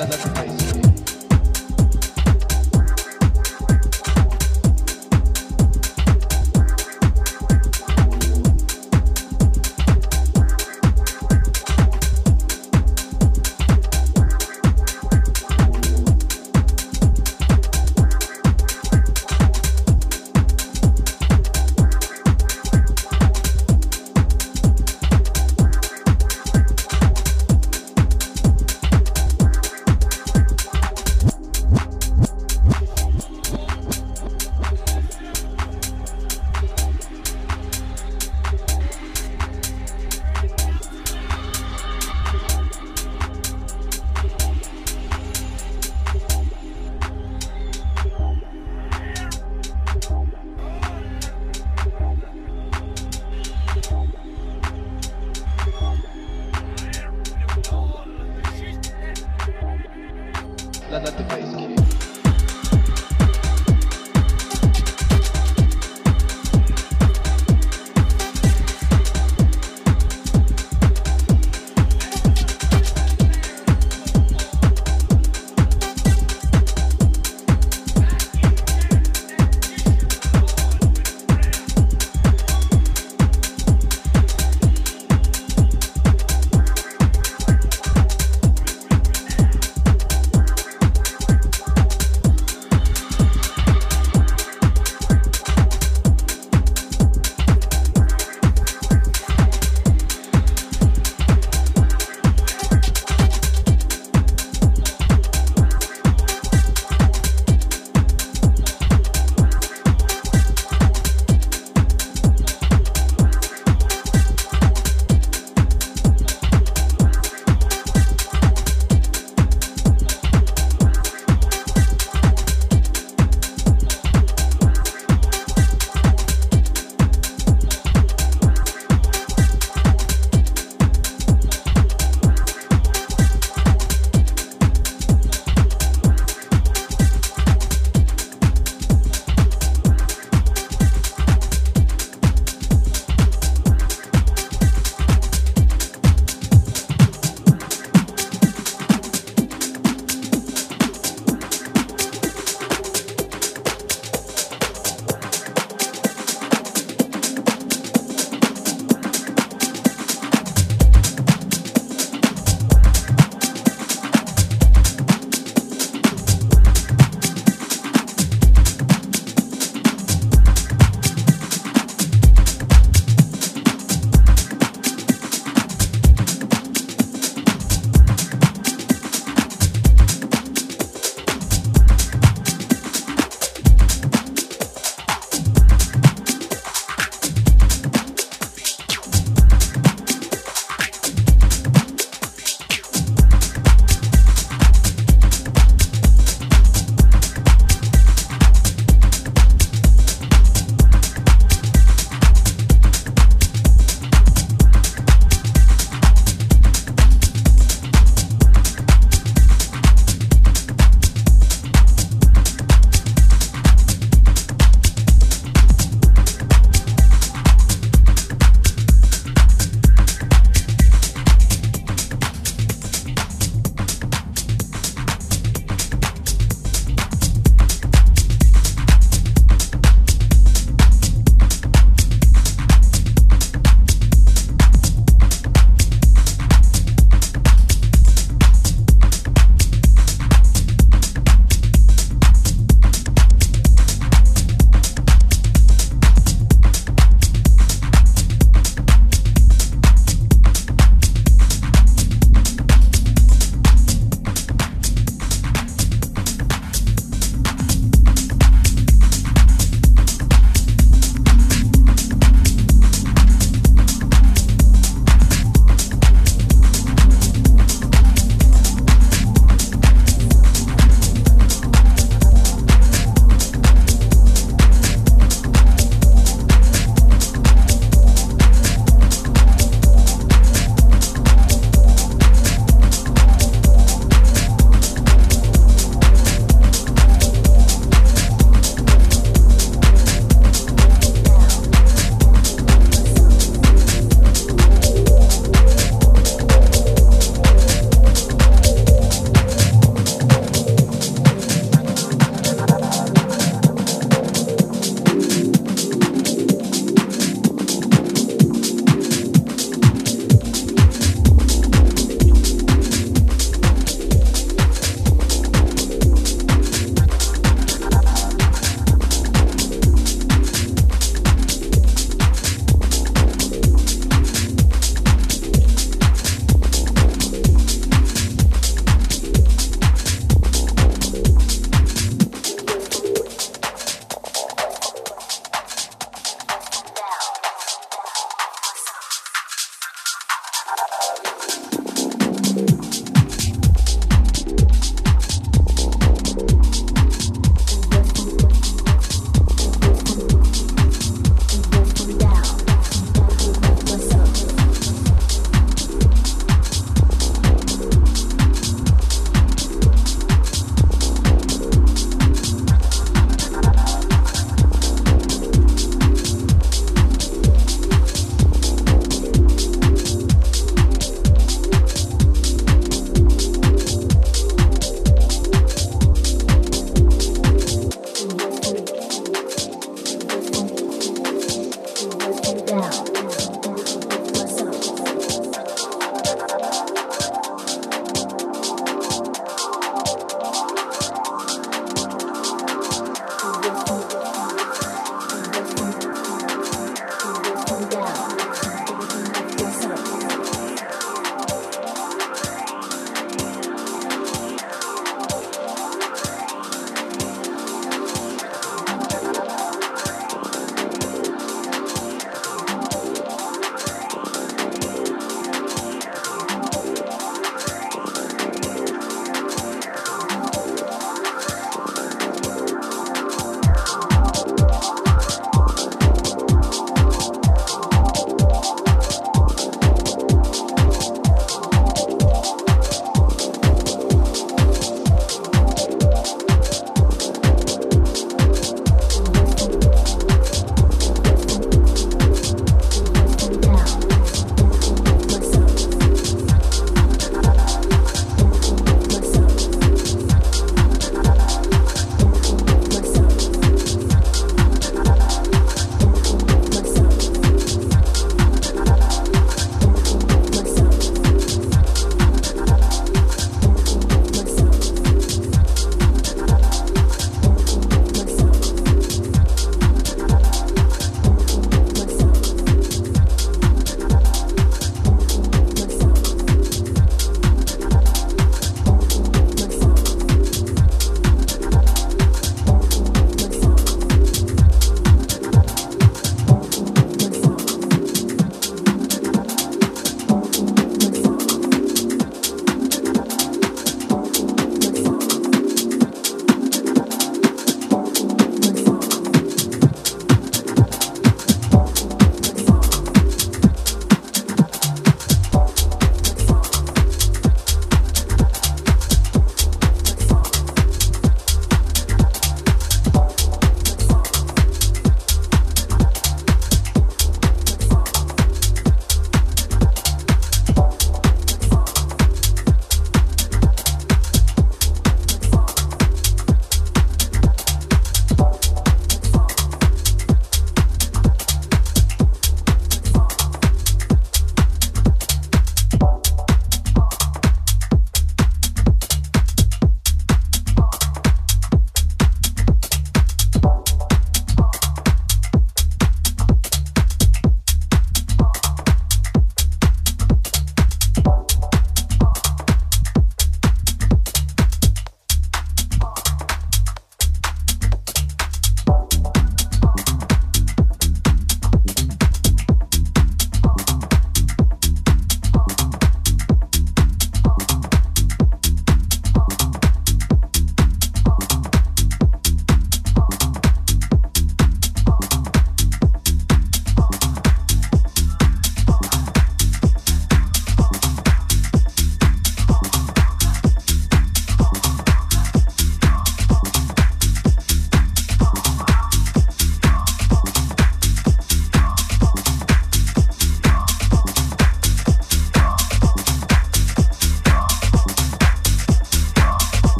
Let,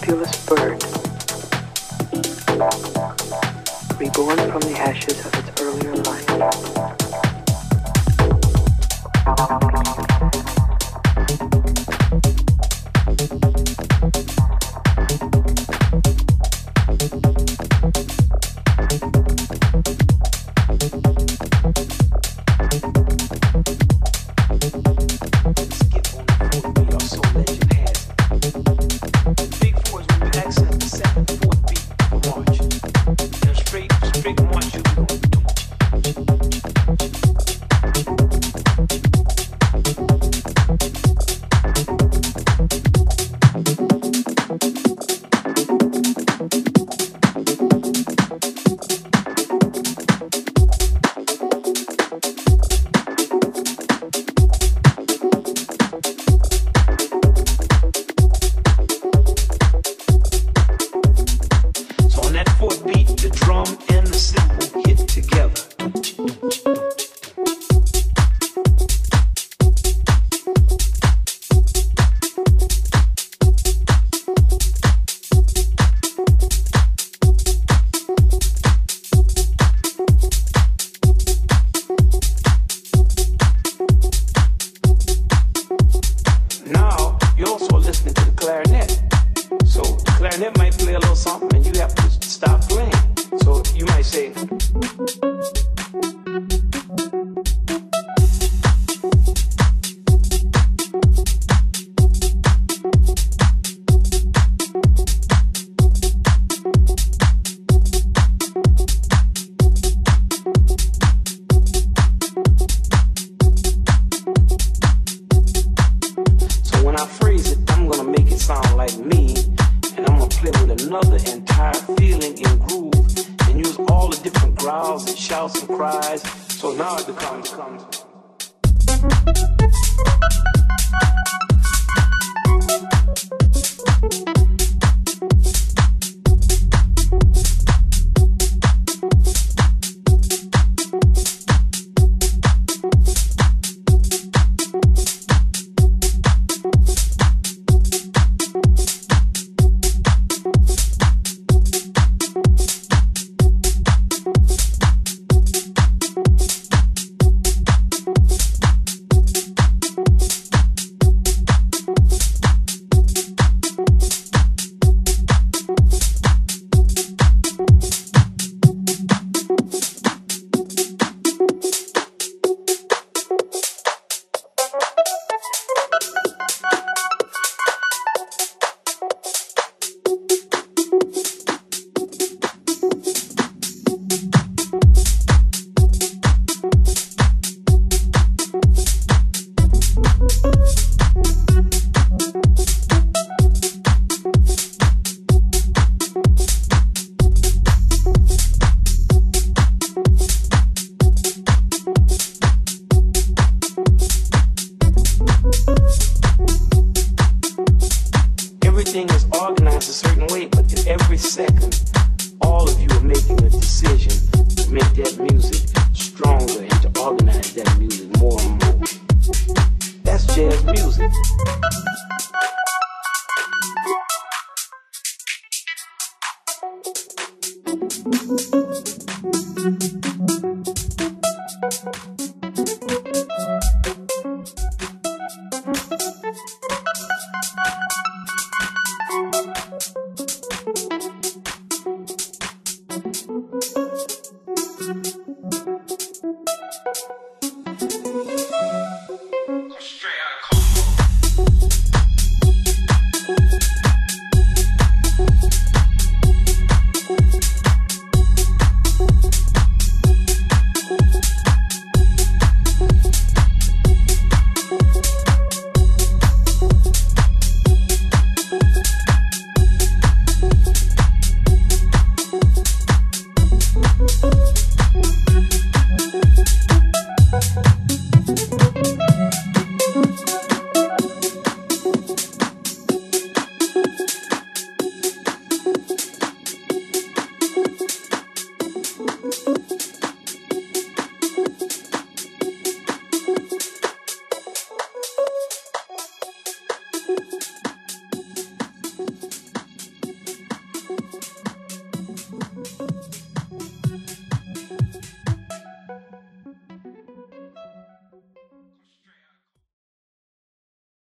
fabulous bird, reborn from the ashes of its earlier life.